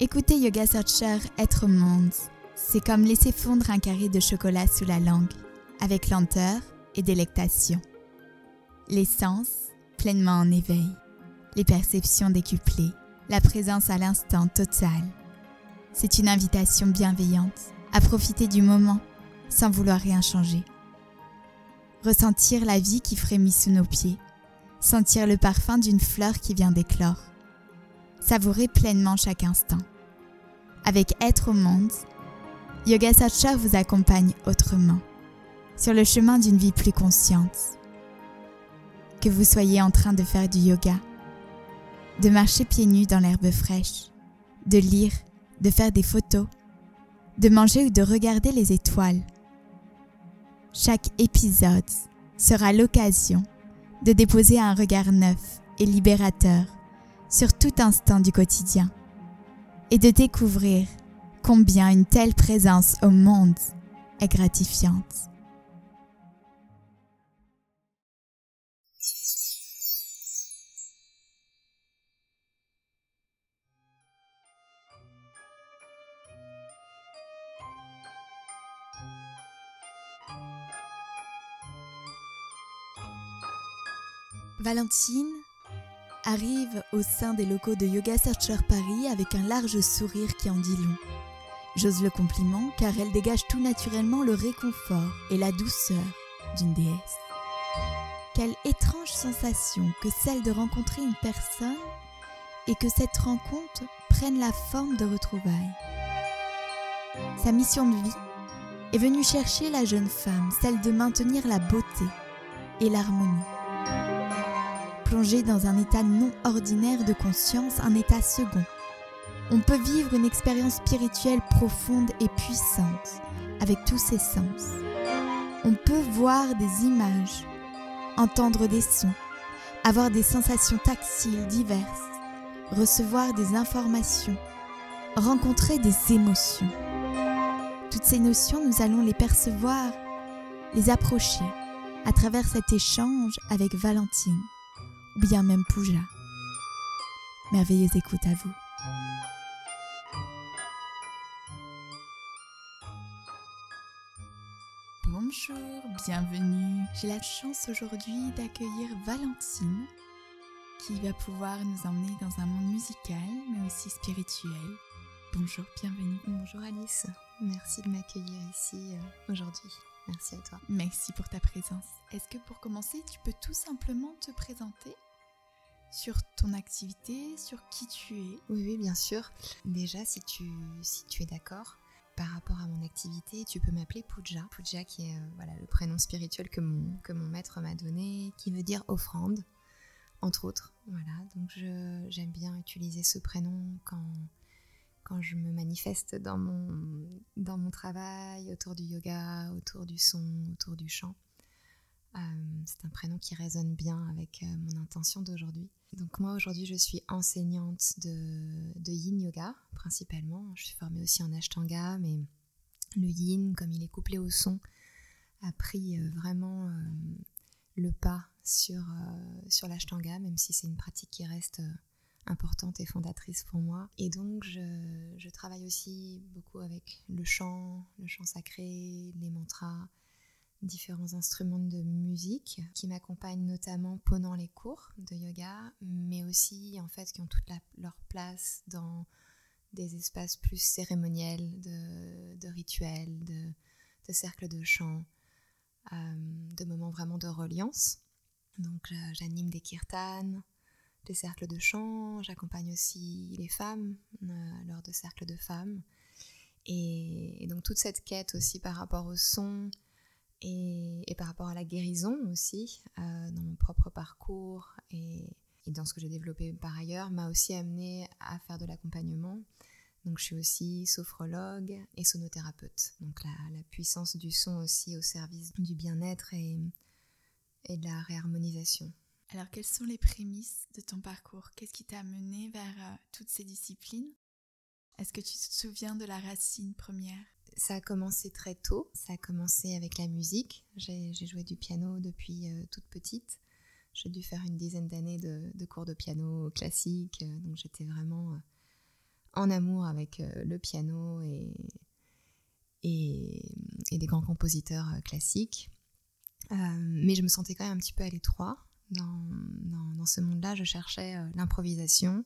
Écouter Yoga Searcher être monde, c'est comme laisser fondre un carré de chocolat sous la langue, avec lenteur et délectation. Les sens pleinement en éveil, les perceptions décuplées, la présence à l'instant total. C'est une invitation bienveillante à profiter du moment sans vouloir rien changer. Ressentir la vie qui frémit sous nos pieds, sentir le parfum d'une fleur qui vient d'éclore Savourez pleinement chaque instant. Avec Être au monde, Yoga Satcha vous accompagne autrement, sur le chemin d'une vie plus consciente. Que vous soyez en train de faire du yoga, de marcher pieds nus dans l'herbe fraîche, de lire, de faire des photos, de manger ou de regarder les étoiles. Chaque épisode sera l'occasion de déposer un regard neuf et libérateur sur tout instant du quotidien et de découvrir combien une telle présence au monde est gratifiante. Valentine arrive au sein des locaux de Yoga Searcher Paris avec un large sourire qui en dit long. J'ose le compliment car elle dégage tout naturellement le réconfort et la douceur d'une déesse. Quelle étrange sensation que celle de rencontrer une personne et que cette rencontre prenne la forme de retrouvailles. Sa mission de vie est venue chercher la jeune femme, celle de maintenir la beauté et l'harmonie dans un état non ordinaire de conscience, un état second. On peut vivre une expérience spirituelle profonde et puissante avec tous ses sens. On peut voir des images, entendre des sons, avoir des sensations tactiles diverses, recevoir des informations, rencontrer des émotions. Toutes ces notions, nous allons les percevoir, les approcher à travers cet échange avec Valentine ou bien même Pouja. Merveilleuse écoute à vous. Bonjour, bienvenue. J'ai la chance aujourd'hui d'accueillir Valentine qui va pouvoir nous emmener dans un monde musical mais aussi spirituel. Bonjour, bienvenue. Bonjour Alice, merci de m'accueillir ici euh, aujourd'hui. Merci à toi. Merci pour ta présence. Est-ce que pour commencer, tu peux tout simplement te présenter sur ton activité, sur qui tu es? Oui, oui, bien sûr. Déjà, si tu, si tu es d'accord, par rapport à mon activité, tu peux m'appeler Puja. Puja qui est euh, voilà, le prénom spirituel que mon, que mon maître m'a donné, qui veut dire offrande, entre autres. Voilà, donc j'aime bien utiliser ce prénom quand, quand je me manifeste dans mon, dans mon travail, autour du yoga, autour du son, autour du chant. Euh, c'est un prénom qui résonne bien avec euh, mon intention d'aujourd'hui. Donc moi aujourd'hui je suis enseignante de, de, yin yoga principalement. Je suis formée aussi en ashtanga, mais le yin, comme il est couplé au son, a pris euh, vraiment le pas sur, sur l'ashtanga, même si c'est une pratique qui reste importante et fondatrice pour moi. Et donc, je, travaille aussi beaucoup avec le chant, le chant sacré, les mantras, différents instruments de musique qui m'accompagnent notamment pendant les cours de yoga, mais aussi en fait qui ont toute leur place dans des espaces plus cérémoniels, de, rituels, de, cercles de chant, euh, de moments vraiment de reliance. Donc j'anime des kirtans, des cercles de chant, j'accompagne aussi les femmes euh, lors de cercles de femmes. Et, donc toute cette quête aussi par rapport au son et, par rapport à la guérison aussi, euh, dans mon propre parcours et, dans ce que j'ai développé par ailleurs, m'a aussi amené à faire de l'accompagnement. Donc je suis aussi sophrologue et sonothérapeute. Donc la, puissance du son aussi au service du bien-être et, et de la réharmonisation. Alors, quelles sont les prémices de ton parcours? Qu'est-ce qui t'a amené vers euh, toutes ces disciplines? Est-ce que tu te souviens de la racine première? Ça a commencé très tôt. Ça a commencé avec la musique. J'ai joué du piano depuis euh, toute petite. J'ai dû faire une dizaine d'années de, cours de piano classique. Euh, donc, j'étais vraiment en amour avec le piano et, et, des grands compositeurs classiques. mais je me sentais quand même un petit peu à l'étroit dans, ce monde-là. Je cherchais l'improvisation.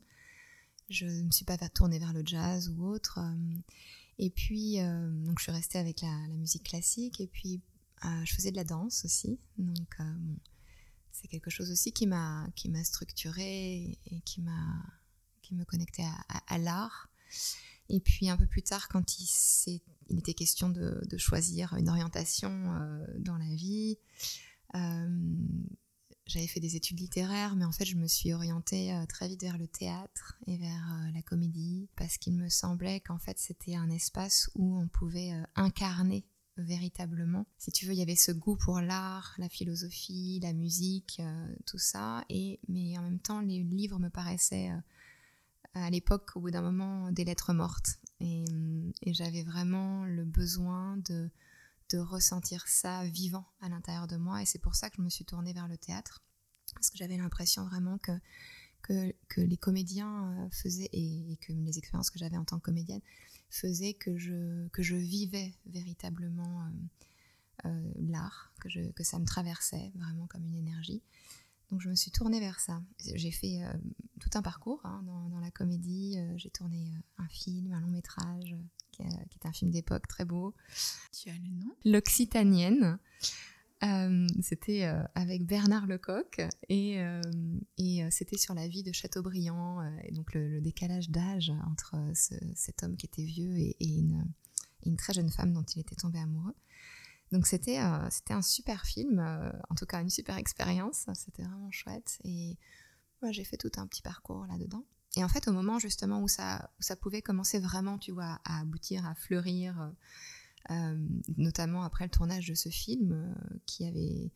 Je ne me suis pas tournée vers le jazz ou autre. Et puis, donc je suis restée avec la, musique classique. Et puis, je faisais de la danse aussi. Donc, c'est quelque chose aussi qui m'a qui m'a structuré et qui me connectait à, l'art. Et puis un peu plus tard, quand il, était question de, choisir une orientation euh, dans la vie, euh, j'avais fait des études littéraires, mais en fait je me suis orientée euh, très vite vers le théâtre et vers la comédie, parce qu'il me semblait qu'en fait c'était un espace où on pouvait incarner véritablement. Si tu veux, il y avait ce goût pour l'art, la philosophie, la musique, euh, tout ça. Et, mais en même temps, les livres me paraissaient euh, à l'époque, au bout d'un moment, des lettres mortes. Et, j'avais vraiment le besoin de, de ressentir ça vivant à l'intérieur de moi. Et c'est pour ça que je me suis tournée vers le théâtre. Parce que j'avais l'impression vraiment que, que, les comédiens euh, faisaient, et, que les expériences que j'avais en tant que comédienne, faisait que je, que je vivais véritablement euh, euh, l'art, que, que ça me traversait vraiment comme une énergie. Donc je me suis tournée vers ça. J'ai fait euh, tout un parcours hein, dans, dans, la comédie. j'ai tourné un film, un long métrage, qui, qui est un film d'époque très beau. Tu as le nom? L'Occitanienne. Euh, c'était euh, avec Bernard Lecoq et, euh, et c'était sur la vie de Chateaubriand et donc le, décalage d'âge entre cet homme qui était vieux et, une, une, très jeune femme dont il était tombé amoureux. Donc c'était c'était un super film, en tout cas une super expérience, c'était vraiment chouette et moi j'ai fait tout un petit parcours là-dedans. Et en fait au moment justement où ça, où ça pouvait commencer vraiment, tu vois, à aboutir, à fleurir, euh, notamment après le tournage de ce film euh, qui avait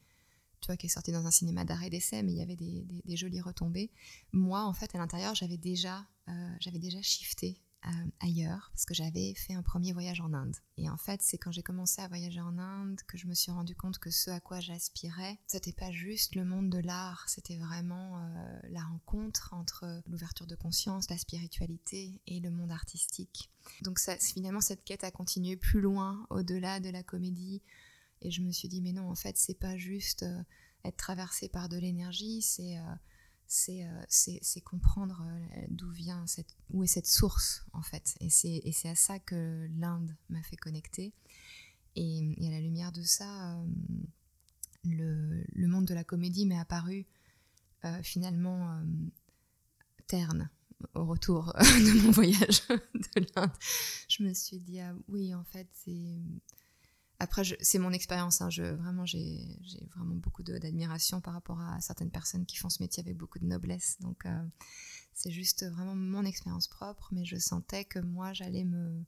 tu qui est sorti dans un cinéma d'arrêt d'essai, mais il y avait des, des, jolies retombées. Moi, en fait, à l'intérieur, j'avais déjà, euh, j'avais déjà shifté euh, ailleurs parce que j'avais fait un premier voyage en Inde. Et en fait, c'est quand j'ai commencé à voyager en Inde que je me suis rendu compte que ce à quoi j'aspirais, c'était pas juste le monde de l'art, c'était vraiment euh, la rencontre entre l'ouverture de conscience, la spiritualité et le monde artistique. Donc finalement, cette quête a continué plus loin, au-delà de la comédie. Et je me suis dit, mais non, en fait, c'est pas juste euh, être traversé par de l'énergie, c'est euh, c'est comprendre euh, d'où vient cette, où est cette source en fait. Et c'est à ça que l'Inde m'a fait connecter. Et, à la lumière de ça, euh, le, le, monde de la comédie m'est apparu finalement terne au retour de mon voyage de l'Inde. Je me suis dit, ah, oui, en fait, c'est après, c'est mon expérience. Hein, vraiment, j'ai vraiment beaucoup d'admiration par rapport à certaines personnes qui font ce métier avec beaucoup de noblesse. Donc, euh, c'est juste vraiment mon expérience propre. Mais je sentais que moi, j'allais me,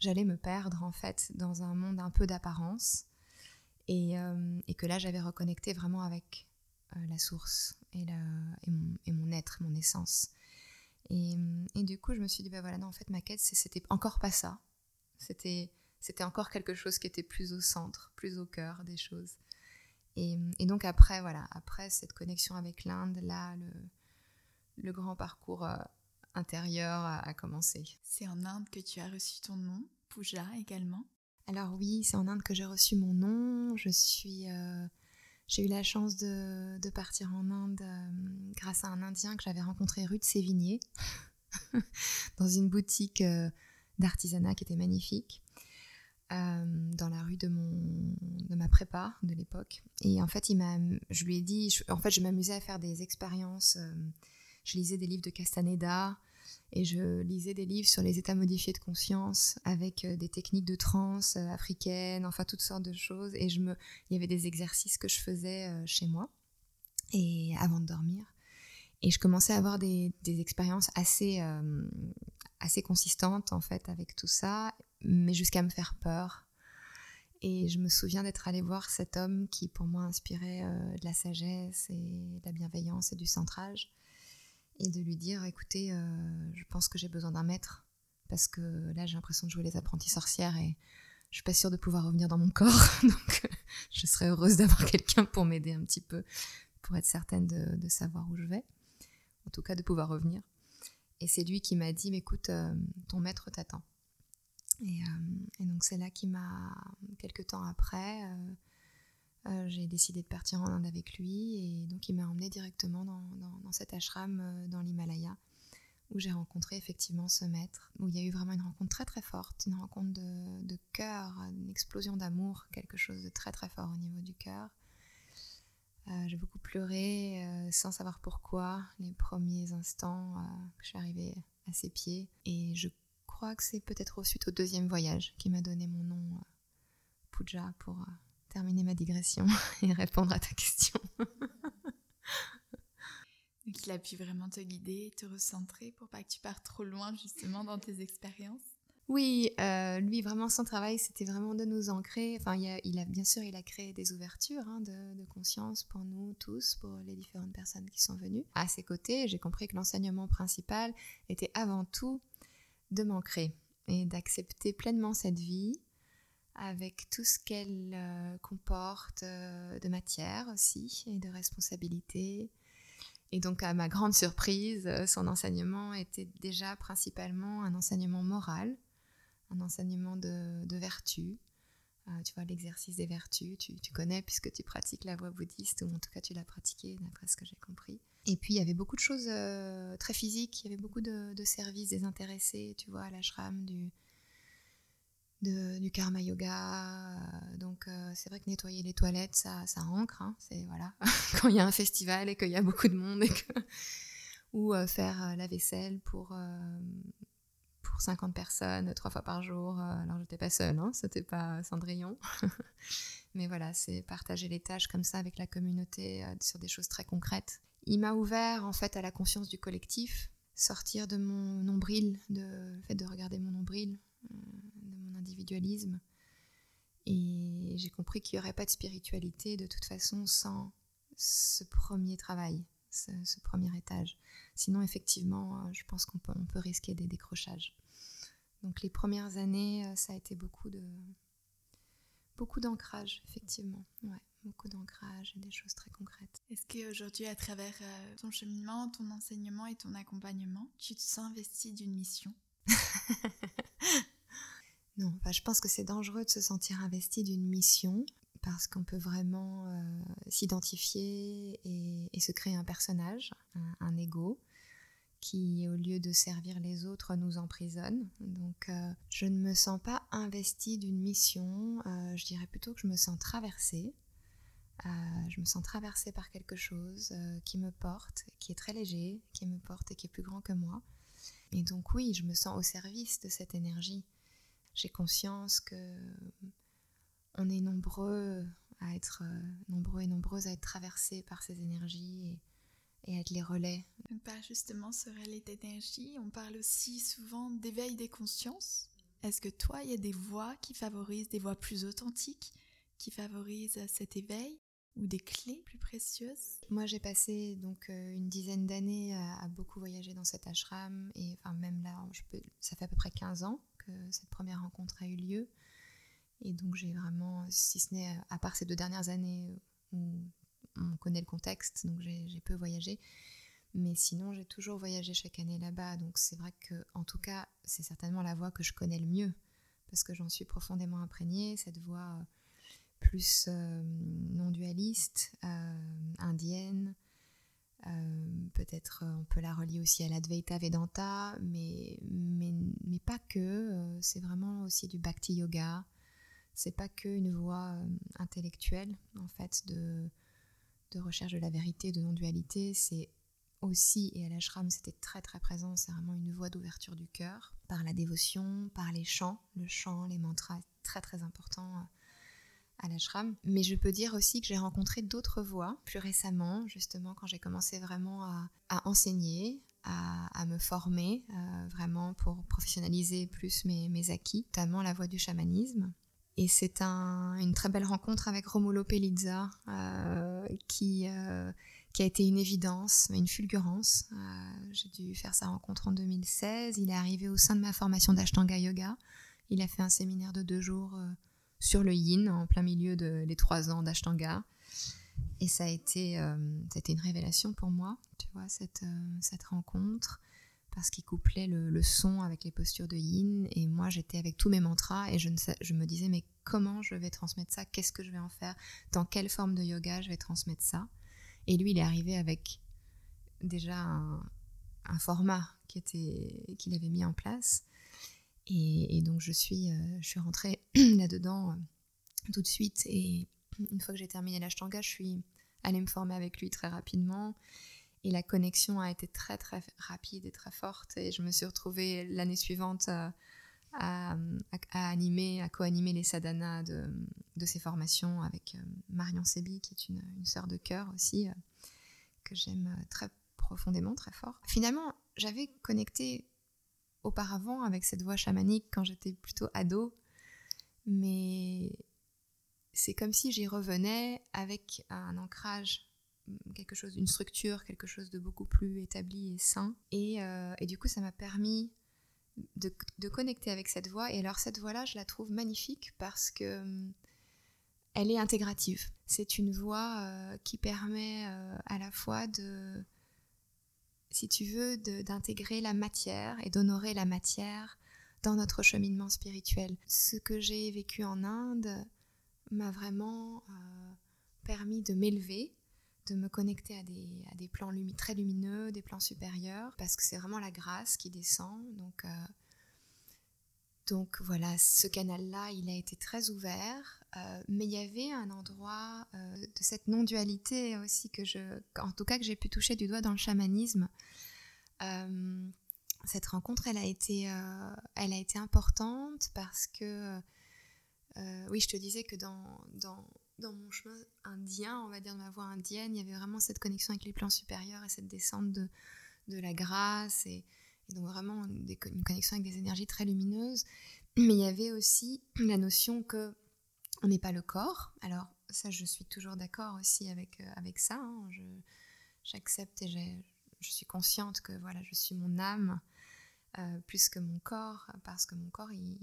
j'allais me perdre en fait dans un monde un peu d'apparence, et, euh, et, que là, j'avais reconnecté vraiment avec euh, la source et, et, mon, et, mon, être, mon essence. Et, du coup, je me suis dit, bah voilà, non, en fait, ma quête, c'était encore pas ça. C'était c'était encore quelque chose qui était plus au centre, plus au cœur des choses. Et, donc après, voilà, après cette connexion avec l'Inde, là, le, le, grand parcours euh, intérieur a, commencé. C'est en Inde que tu as reçu ton nom, Pooja également? Alors oui, c'est en Inde que j'ai reçu mon nom. Je suis, euh, j'ai eu la chance de, de partir en Inde euh, grâce à un Indien que j'avais rencontré rue de Sévigné, dans une boutique d'artisanat qui était magnifique. Euh, dans la rue de, mon, de ma prépa de l'époque. Et en fait, il m'a, je lui ai dit, en fait, je m'amusais à faire des expériences. Euh, je lisais des livres de Castaneda et je lisais des livres sur les états modifiés de conscience avec euh, des techniques de transe africaines, enfin toutes sortes de choses. Et je me, il y avait des exercices que je faisais chez moi et avant de dormir. Et je commençais à avoir des, des expériences assez, assez consistantes en fait avec tout ça mais jusqu'à me faire peur. Et je me souviens d'être allée voir cet homme qui, pour moi, inspirait euh, de la sagesse et de la bienveillance et du centrage. Et de lui dire, écoutez, euh, je pense que j'ai besoin d'un maître. Parce que là, j'ai l'impression de jouer les apprentis sorcières et je suis pas sûre de pouvoir revenir dans mon corps. Donc, je serais heureuse d'avoir quelqu'un pour m'aider un petit peu, pour être certaine de, savoir où je vais. En tout cas, de pouvoir revenir. Et c'est lui qui m'a dit, écoute, ton maître t'attend. Et, donc c'est là qu'il m'a, quelques temps après, j'ai décidé de partir en Inde avec lui. Et donc il m'a emmené directement dans, dans cet ashram dans l'Himalaya où j'ai rencontré effectivement ce maître, où il y a eu vraiment une rencontre très très forte, une rencontre de, cœur, une explosion d'amour, quelque chose de très très fort au niveau du cœur. Euh, j'ai beaucoup pleuré euh, sans savoir pourquoi les premiers instants euh, que je suis arrivée à ses pieds. Et je crois que c'est peut-être suite au deuxième voyage qui m'a donné mon nom Puja pour terminer ma digression et répondre à ta question. Donc il a pu vraiment te guider, te recentrer pour pas que tu partes trop loin justement dans tes expériences? Oui, euh, lui vraiment son travail c'était vraiment de nous ancrer. Enfin, il a, bien sûr il a créé des ouvertures hein, de, conscience pour nous tous, pour les différentes personnes qui sont venues. À ses côtés, j'ai compris que l'enseignement principal était avant tout de m'ancrer et d'accepter pleinement cette vie avec tout ce qu'elle euh, comporte euh, de matière aussi et de responsabilité et donc, à ma grande surprise, euh, son enseignement était déjà principalement un enseignement moral, un enseignement de, vertu. Euh, tu vois, l'exercice des vertus, tu, connais puisque tu pratiques la voie bouddhiste, ou en tout cas tu l'as pratiqué d'après ce que j'ai compris. Et puis, il y avait beaucoup de choses euh, très physiques, il y avait beaucoup de, de services désintéressés, tu vois, à l'ashram, du, du karma yoga. Euh, donc euh, c'est vrai que nettoyer les toilettes, ça, ça ancre. Hein, c'est voilà, quand il y a un festival et qu'il y a beaucoup de monde ou faire la vaisselle pour 50 personnes trois fois par jour. alors j'étais pas seule, hein, c'était pas Cendrillon. Mais voilà, c'est partager les tâches comme ça avec la communauté sur des choses très concrètes. Il m'a ouvert en fait à la conscience du collectif, sortir de mon nombril, de, le fait de regarder mon nombril, individualisme. Et j'ai compris qu'il n'y aurait pas de spiritualité de toute façon sans ce premier travail, ce, premier étage. Sinon, effectivement, euh, je pense qu'on peut, on peut risquer des décrochages. Donc les premières années, euh, ça a été beaucoup de beaucoup d'ancrage, effectivement. Ouais, beaucoup d'ancrage et des choses très concrètes. Est-ce qu'aujourd'hui, à travers euh, ton cheminement, ton enseignement et ton accompagnement, tu te sens investi d'une mission? Non, je pense que c'est dangereux de se sentir investi d'une mission parce qu'on peut vraiment euh, s'identifier et, se créer un personnage, un, ego, qui au lieu de servir les autres nous emprisonne. Donc euh, je ne me sens pas investie d'une mission, euh, je dirais plutôt que je me sens traversée. je me sens traversée par quelque chose qui me porte, qui est très léger, qui me porte et qui est plus grand que moi. Et donc oui, je me sens au service de cette énergie j'ai conscience que on est nombreux à être euh, nombreux et nombreuses à être traversés par ces énergies à être les relais. Pas justement ce relais d'énergie, on parle aussi souvent d'éveil des consciences. Est-ce que toi, il y a des voix qui favorisent des voix plus authentiques, qui favorisent cet éveil ou des clés plus précieuses? Moi, j'ai passé donc euh, une dizaine d'années à, beaucoup voyager dans cet ashram et enfin même là, je peux, ça fait à peu près 15 ans que cette première rencontre a eu lieu. Et donc j'ai vraiment, si ce n'est à part ces deux dernières années où on connaît le contexte, donc j'ai peu voyagé, mais sinon j'ai toujours voyagé chaque année là-bas. Donc c'est vrai que, en tout cas, c'est certainement la voie que je connais le mieux parce que j'en suis profondément imprégnée. Cette voie euh, plus euh, non dualiste, euh, indienne, peut-être on peut la relier aussi à l'Advaita Vedanta, mais, mais, mais pas que. C'est vraiment aussi du Bhakti Yoga. C'est pas que une voie intellectuelle, en fait, de, de recherche de la vérité, de non-dualité. C'est aussi, et à l'ashram c'était très très présent, c'est vraiment une voie d'ouverture du cœur, par la dévotion, par les chants. Le chant, les mantras, très très important à l'ashram. Mais je peux dire aussi que j'ai rencontré d'autres voies plus récemment, justement quand j'ai commencé vraiment à, enseigner, à, me former euh, vraiment pour professionnaliser plus mes, acquis, notamment la voie du chamanisme. Et c'est une très belle rencontre avec Romulo Pelizza euh, qui, euh, qui a été une évidence, une fulgurance. j'ai dû faire sa rencontre en 2016. Il est arrivé au sein de ma formation d'Ashtanga Yoga. Il a fait un séminaire de deux jours sur le yin en plein milieu de les trois ans d'Ashtanga. Et ça a, été, euh, une révélation pour moi, tu vois, euh, cette rencontre, parce qu'il couplait le, son avec les postures de yin. Et moi j'étais avec tous mes mantras et je, me disais mais comment je vais transmettre ça? Qu'est-ce que je vais en faire? Dans quelle forme de yoga je vais transmettre ça? Et lui il est arrivé avec déjà un, format qui était qu'il avait mis en place. Et, donc je suis euh, je suis rentrée là-dedans euh, tout de suite. Et une fois que j'ai terminé l'ashtanga je suis allée me former avec lui très rapidement et la connexion a été très très rapide et très forte. Et je me suis retrouvée l'année suivante euh, à, animer, à co-animer les sadhanas de, de, ces formations avec euh, Marion Sebi, qui est une, une sœur de cœur aussi, euh, que j'aime très profondément, très fort. Finalement, j'avais connecté auparavant avec cette voix chamanique quand j'étais plutôt ado, mais c'est comme si j'y revenais avec un ancrage quelque chose, une structure, quelque chose de beaucoup plus établi et sain. Et, euh, et du coup, ça m'a permis de, de, connecter avec cette voix. Et alors, cette voix-là, je la trouve magnifique parce que hum, elle est intégrative. C'est une voix euh, qui permet euh, à la fois de, si tu veux, d'intégrer la matière et d'honorer la matière dans notre cheminement spirituel. Ce que j'ai vécu en Inde m'a vraiment permis de m'élever de me connecter à des, à des plans très lumineux, des plans supérieurs, parce que c'est vraiment la grâce qui descend. Donc, euh, donc voilà, ce canal-là, il a été très ouvert, euh, mais il y avait un endroit euh, de cette non-dualité aussi que je, en tout cas que j'ai pu toucher du doigt dans le chamanisme. cette rencontre, elle a été, elle a été importante parce que, oui, je te disais que dans, dans dans mon chemin indien, on va dire de ma voix indienne, il y avait vraiment cette connexion avec les plans supérieurs et cette descente de, de la grâce et, donc vraiment une connexion avec des énergies très lumineuses. Mais il y avait aussi la notion que on n'est pas le corps. Alors ça, je suis toujours d'accord aussi avec, euh, avec ça. Hein. J'accepte et je suis consciente que voilà, je suis mon âme euh, plus que mon corps, parce que mon corps, il,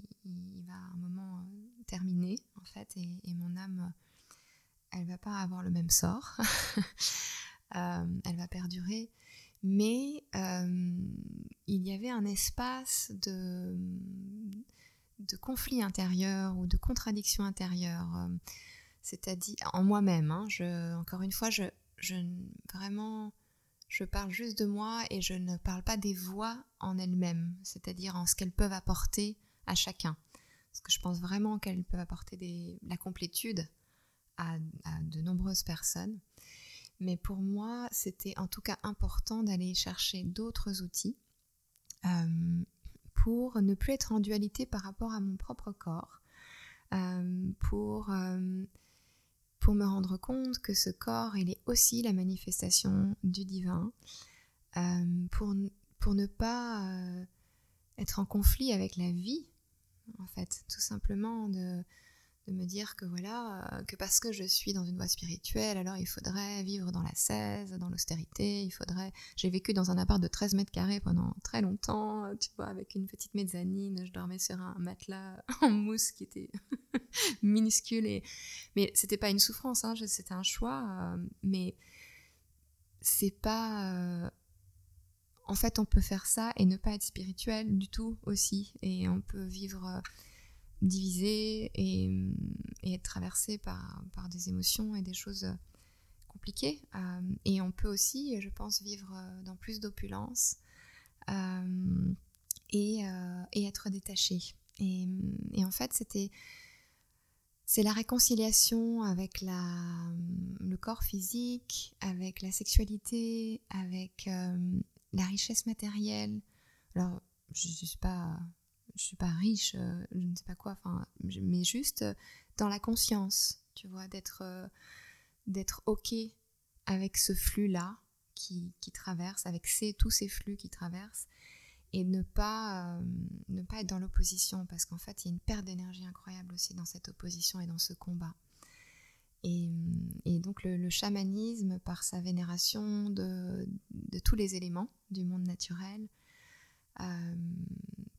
va à un moment euh, terminer, en fait, et mon âme elle va pas avoir le même sort, euh, elle va perdurer, mais euh, il y avait un espace de, conflit intérieur ou de contradiction intérieure, euh, c'est-à-dire en moi-même. Hein, encore une fois, je, je, vraiment, je parle juste de moi et je ne parle pas des voix en elles-mêmes, c'est-à-dire en ce qu'elles peuvent apporter à chacun. Parce que je pense vraiment qu'elles peuvent apporter des, la complétude à, de nombreuses personnes. Mais pour moi, c'était en tout cas important d'aller chercher d'autres outils euh, pour ne plus être en dualité par rapport à mon propre corps, euh, pour, euh, pour me rendre compte que ce corps, il est aussi la manifestation du divin, pour, pour ne pas être en conflit avec la vie, en fait, tout simplement de de me dire que voilà, euh, que parce que je suis dans une voie spirituelle, alors il faudrait vivre dans la 16, dans l'austérité, il faudrait... J'ai vécu dans un appart de 13 mètres carrés pendant très longtemps, euh, tu vois, avec une petite mezzanine, je dormais sur un matelas en mousse qui était minuscule, et... mais c'était pas une souffrance, hein, c'était un choix, euh, mais c'est pas... En fait, on peut faire ça et ne pas être spirituel du tout aussi, et on peut vivre divisé et, et, être traversé par, des émotions et des choses compliquées. Euh, et on peut aussi, je pense, vivre dans plus d'opulence euh, et, euh, être détaché. Et, et en fait, c'était c'est la réconciliation avec la, le corps physique, avec la sexualité, avec la richesse matérielle. Alors, je ne pas je suis pas riche, euh, je ne sais pas quoi, enfin, mais juste euh, dans la conscience, tu vois, d'être euh, d'être ok avec ce flux-là qui, qui, traverse, avec ces, tous ces flux qui traversent, et ne pas, ne pas être dans l'opposition, parce qu'en fait, il y a une perte d'énergie incroyable aussi dans cette opposition et dans ce combat. Et, donc le, chamanisme, par sa vénération de, de, tous les éléments du monde naturel,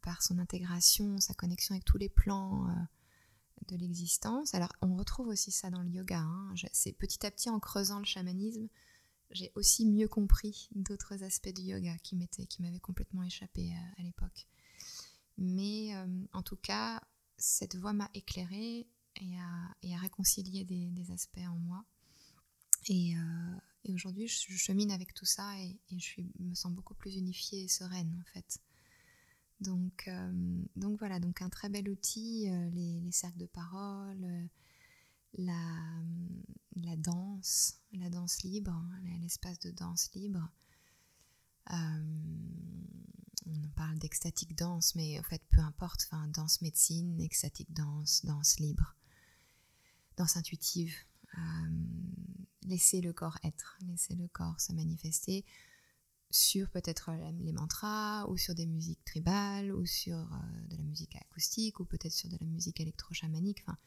par son intégration, sa connexion avec tous les plans euh, de l'existence. Alors on retrouve aussi ça dans le yoga. Hein. C'est petit à petit en creusant le chamanisme, j'ai aussi mieux compris d'autres aspects du yoga qui m'avaient complètement échappé à, l'époque. Mais en tout cas, cette voie m'a éclairée et a, réconcilié des, aspects en moi. Et, aujourd'hui, je, chemine avec tout ça et, je me sens beaucoup plus unifiée et sereine en fait. Donc, donc voilà, donc un très bel outil, les, cercles de parole, la, la danse, la danse libre, l'espace de danse libre. on parle d'extatique danse, mais en fait, peu importe, danse médecine, extatique danse, danse libre, danse intuitive. laisser le corps être, laisser le corps se manifester sur peut-être les mantras ou sur des musiques tribales ou sur de la musique acoustique ou peut-être sur de la musique électro-chamanique. Enfin,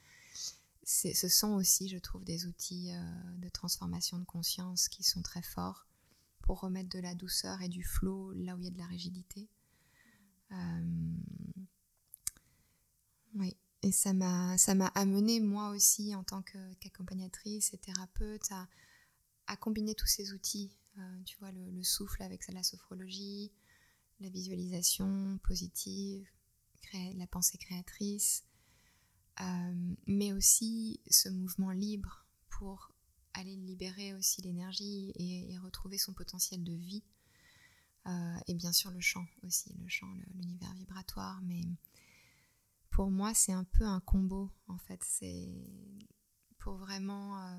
ce sont aussi, je trouve, des outils euh, de transformation de conscience qui sont très forts pour remettre de la douceur et du flot là où il y a de la rigidité. Euh, oui, et ça m'a amené moi aussi en tant qu'accompagnatrice et thérapeute à, à, combiner tous ces outils. Euh, tu vois, le, le, souffle avec la sophrologie, la visualisation positive, la pensée créatrice, euh, mais aussi ce mouvement libre pour aller libérer aussi l'énergie et, retrouver son potentiel de vie. Euh, et bien sûr le chant aussi, le chant, l'univers vibratoire. Mais pour moi, c'est un peu un combo en fait. C'est pour vraiment.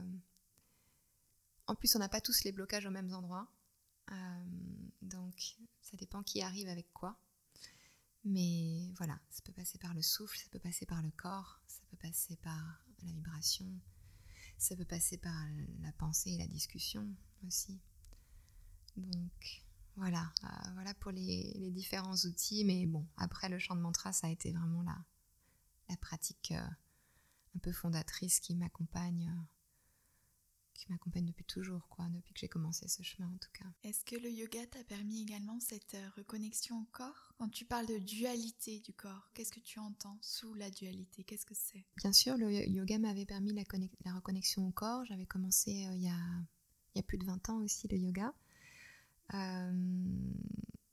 En plus, on n'a pas tous les blocages aux mêmes endroits. donc, ça dépend qui arrive avec quoi. Mais voilà, ça peut passer par le souffle, ça peut passer par le corps, ça peut passer par la vibration, ça peut passer par la pensée et la discussion aussi. Donc voilà, euh, voilà pour les, différents outils. Mais bon, après le chant de mantra, ça a été vraiment la, pratique euh, un peu fondatrice qui m'accompagne euh, qui m'accompagne depuis toujours, quoi, depuis que j'ai commencé ce chemin en tout cas. Est-ce que le yoga t'a permis également cette euh, reconnexion au corps? Quand tu parles de dualité du corps, qu'est-ce que tu entends sous la dualité? Qu'est-ce que c'est? Bien sûr, le yoga m'avait permis la, la, reconnexion au corps. J'avais commencé euh, il, y a, il, y a, plus de 20 ans aussi le yoga. Euh,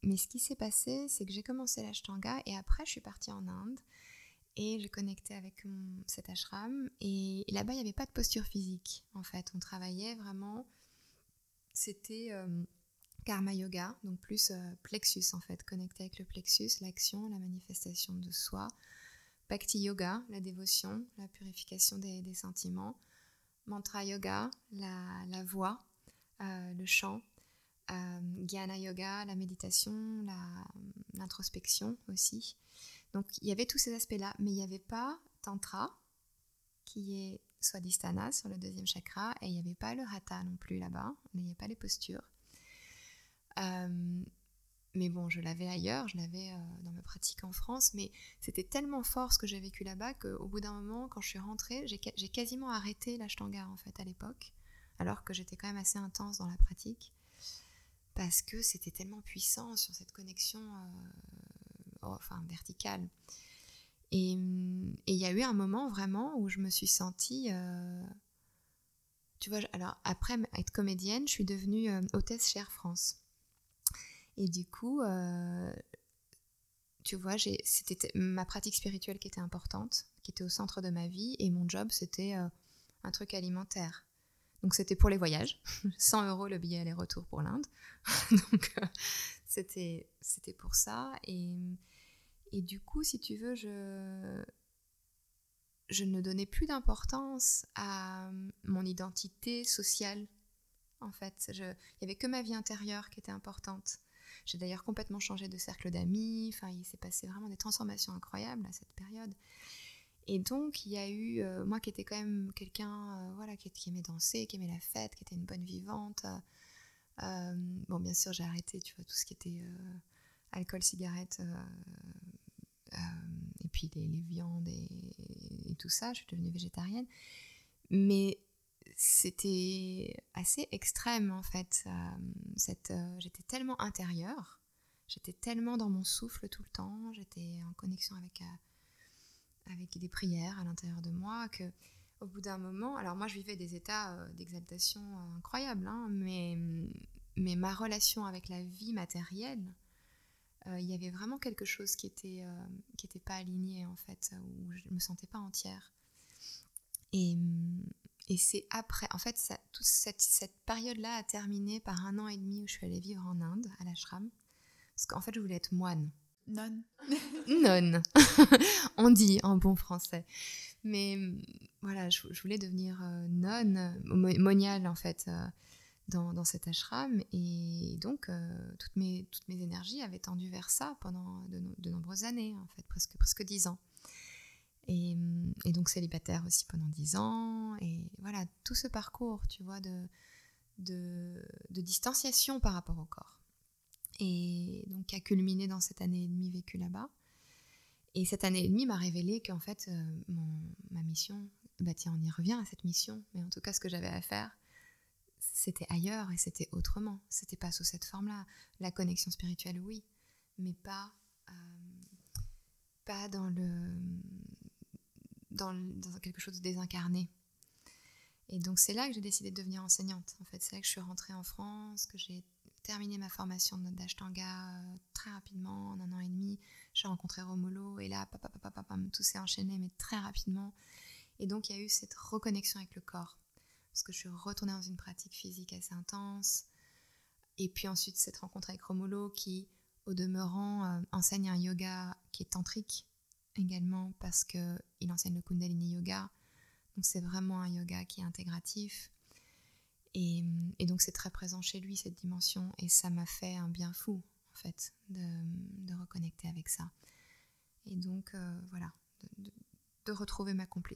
mais ce qui s'est passé, c'est que j'ai commencé l'ashtanga et après je suis partie en Inde et je connectais avec cet ashram. Et là-bas, il n'y avait pas de posture physique, en fait. On travaillait vraiment. C'était euh, karma yoga, donc plus euh, plexus, en fait, connecté avec le plexus, l'action, la manifestation de soi. Bhakti yoga, la dévotion, la purification des, sentiments. Mantra yoga, la, voix, euh, le chant. Jnana yoga, la méditation, l'introspection aussi. Donc il y avait tous ces aspects-là, mais il n'y avait pas Tantra, qui est Swadhisthana sur le deuxième chakra, et il n'y avait pas le Hatha non plus là-bas, il n'y avait pas les postures. Euh, mais bon, je l'avais ailleurs, je l'avais euh, dans ma pratique en France, mais c'était tellement fort ce que j'ai vécu là-bas qu'au bout d'un moment, quand je suis rentrée, j'ai quasiment arrêté l'ashtanga en fait à l'époque, alors que j'étais quand même assez intense dans la pratique, parce que c'était tellement puissant sur cette connexion euh, enfin verticale. Et il y a eu un moment vraiment où je me suis sentie. Euh, tu vois, alors après être comédienne, je suis devenue euh, hôtesse Air France. Et du coup, euh, tu vois, c'était ma pratique spirituelle qui était importante, qui était au centre de ma vie, et mon job, c'était un truc alimentaire. Donc c'était pour les voyages, 100 euros le billet aller-retour pour l'Inde. Donc c'était pour ça. Et, et du coup, si tu veux, je, je ne donnais plus d'importance à mon identité sociale. En fait, il n'y avait que ma vie intérieure qui était importante. J'ai d'ailleurs complètement changé de cercle d'amis. Enfin, il s'est passé vraiment des transformations incroyables à cette période. Et donc, il y a eu, euh, moi qui étais quand même quelqu'un euh, voilà, qui, aimait danser, qui aimait la fête, qui était une bonne vivante. Euh, bon, bien sûr, j'ai arrêté, tu vois, tout ce qui était alcool, cigarette, euh, et puis les, viandes et, tout ça, je suis devenue végétarienne. Mais c'était assez extrême en fait. Euh, euh, j'étais tellement intérieure, j'étais tellement dans mon souffle tout le temps, j'étais en connexion avec, avec des prières à l'intérieur de moi que au bout d'un moment, alors moi je vivais des états euh, d'exaltation euh, incroyables, hein, mais, mais ma relation avec la vie matérielle, euh, il y avait vraiment quelque chose qui était, qui était pas aligné en fait, où je me sentais pas entière. Et, et c'est après, en fait, ça, toute cette, cette période-là a terminé par un an et demi où je suis allée vivre en Inde, à l'ashram, parce qu'en fait je voulais être moine. Non. non. On dit en bon français. Mais voilà, je, voulais devenir euh, nonne, moniale en fait, euh, dans, dans, cet ashram. Et donc, euh, toutes, mes, toutes mes énergies avaient tendu vers ça pendant de, nombreuses années, en fait, presque, presque dix ans. Et, et, donc célibataire aussi pendant dix ans. Et voilà, tout ce parcours, tu vois, de, de, de distanciation par rapport au corps et donc qui a culminé dans cette année et demie vécue là-bas. Et cette année et demie m'a révélé qu'en fait, euh, ma mission, bah tiens, on y revient à cette mission, mais en tout cas, ce que j'avais à faire, c'était ailleurs et c'était autrement. C'était pas sous cette forme-là. La connexion spirituelle, oui, mais pas, euh, pas dans, le, dans, quelque chose de désincarné. Et donc, c'est là que j'ai décidé de devenir enseignante. En fait, c'est là que je suis rentrée en France, que j'ai terminé ma formation d'Ashtanga euh, très rapidement, en un an et demi. J'ai rencontré Romulo et là, papa, tout s'est enchaîné, mais très rapidement. Et donc, il y a eu cette reconnexion avec le corps. Parce que je suis retournée dans une pratique physique assez intense. Et puis ensuite, cette rencontre avec Romulo qui, au demeurant, euh, enseigne un yoga qui est tantrique également parce qu'il enseigne le Kundalini Yoga. Donc, c'est vraiment un yoga qui est intégratif et, donc c'est très présent chez lui cette dimension et ça m'a fait un bien fou en fait de, reconnecter avec ça. Et donc euh, voilà, de, retrouver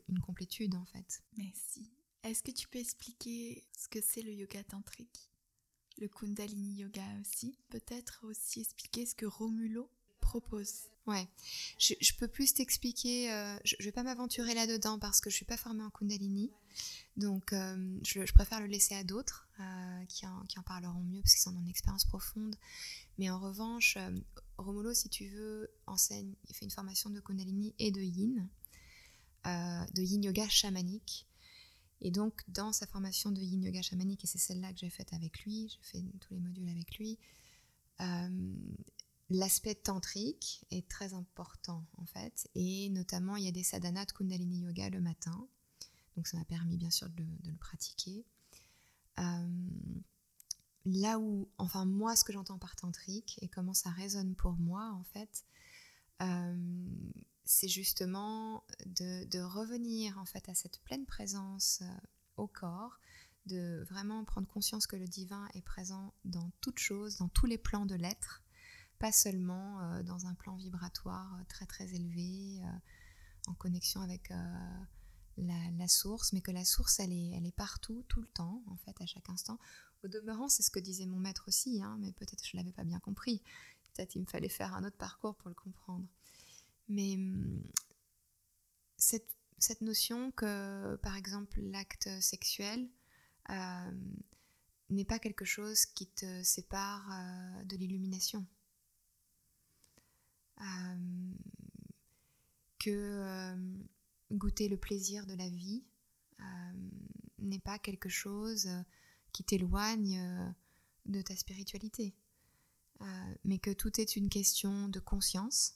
une complétude en fait. Merci. Est-ce que tu peux expliquer ce que c'est le yoga tantrique? Le Kundalini Yoga aussi. Peut-être aussi expliquer ce que Romulo propose? Ouais, je, je peux plus t'expliquer, euh, je, ne vais pas m'aventurer là-dedans parce que je suis pas formée en Kundalini, donc euh, je, préfère le laisser à d'autres euh, qui, en, qui, en, parleront mieux parce qu'ils en ont une expérience profonde. Mais en revanche, Romulo, si tu veux, enseigne, il fait une formation de Kundalini et de Yin, de Yin Yoga chamanique. Et donc, dans sa formation de Yin Yoga chamanique, et c'est celle-là que j'ai faite avec lui, j'ai fait tous les modules avec lui, L'aspect tantrique est très important en fait, et notamment il y a des sadhanas de Kundalini Yoga le matin, donc ça m'a permis bien sûr de, le pratiquer. Euh, là où, enfin moi, ce que j'entends par tantrique et comment ça résonne pour moi en fait, euh, c'est justement de, revenir en fait à cette pleine présence euh, au corps, de vraiment prendre conscience que le divin est présent dans toute chose, dans tous les plans de l'être pas seulement euh, dans un plan vibratoire euh, très très élevé, en connexion avec la, source, mais que la source, elle est, elle est partout, tout le temps, en fait, à chaque instant. Au demeurant, c'est ce que disait mon maître aussi, hein, mais peut-être je ne l'avais pas bien compris. Peut-être il me fallait faire un autre parcours pour le comprendre. Mais hum, cette, cette notion que, par exemple, l'acte sexuel n'est pas quelque chose qui te sépare de l'illumination. Euh, que euh, goûter le plaisir de la vie euh, n'est pas quelque chose qui t'éloigne de ta spiritualité, mais que tout est une question de conscience.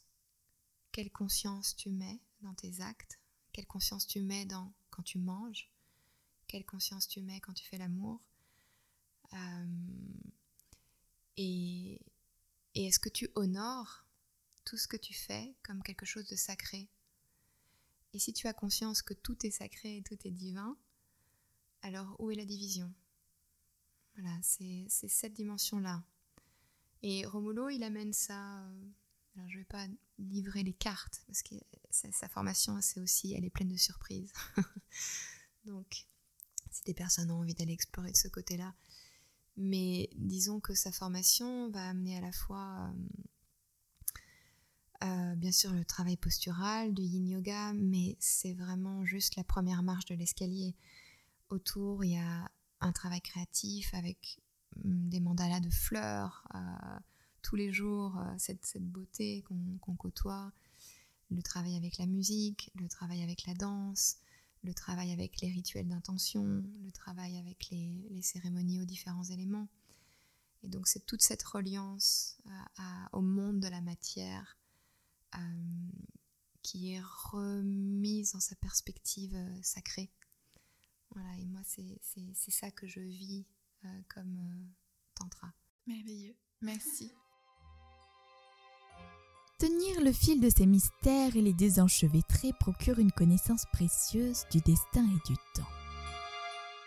Quelle conscience tu mets dans tes actes Quelle conscience tu mets quand tu manges Quelle conscience tu mets quand tu fais l'amour Et, et est-ce que tu honores tout ce que tu fais comme quelque chose de sacré? Et si tu as conscience que tout est sacré et tout est divin, alors où est la division? Voilà, c'est cette dimension-là. Et Romulo, il amène ça. Alors, je ne vais pas livrer les cartes parce que sa, formation, c'est aussi, elle est pleine de surprises. Donc, si des personnes ont envie d'aller explorer de ce côté-là, mais disons que sa formation va amener à la fois euh, euh, bien sûr le travail postural, du yin yoga, mais c'est vraiment juste la première marche de l'escalier. Autour, il y a un travail créatif avec mm, des mandalas de fleurs euh, tous les jours, euh, cette, beauté qu'on côtoie, le travail avec la musique, le travail avec la danse, le travail avec les rituels d'intention, le travail avec les, cérémonies aux différents éléments. Et donc c'est toute cette reliance au monde de la matière euh, qui est remise dans sa perspective euh, sacrée. Voilà, et moi c'est ça que je vis euh, comme tantra. Merveilleux, merci. Tenir le fil de ces mystères et les désenchevêtrer procure une connaissance précieuse du destin et du temps.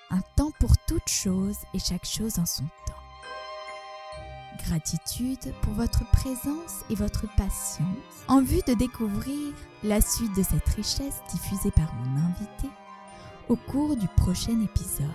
Un temps pour toute chose et chaque chose en son temps. Gratitude pour votre présence et votre patience en vue de découvrir la suite de cette richesse diffusée par mon invité au cours du prochain épisode.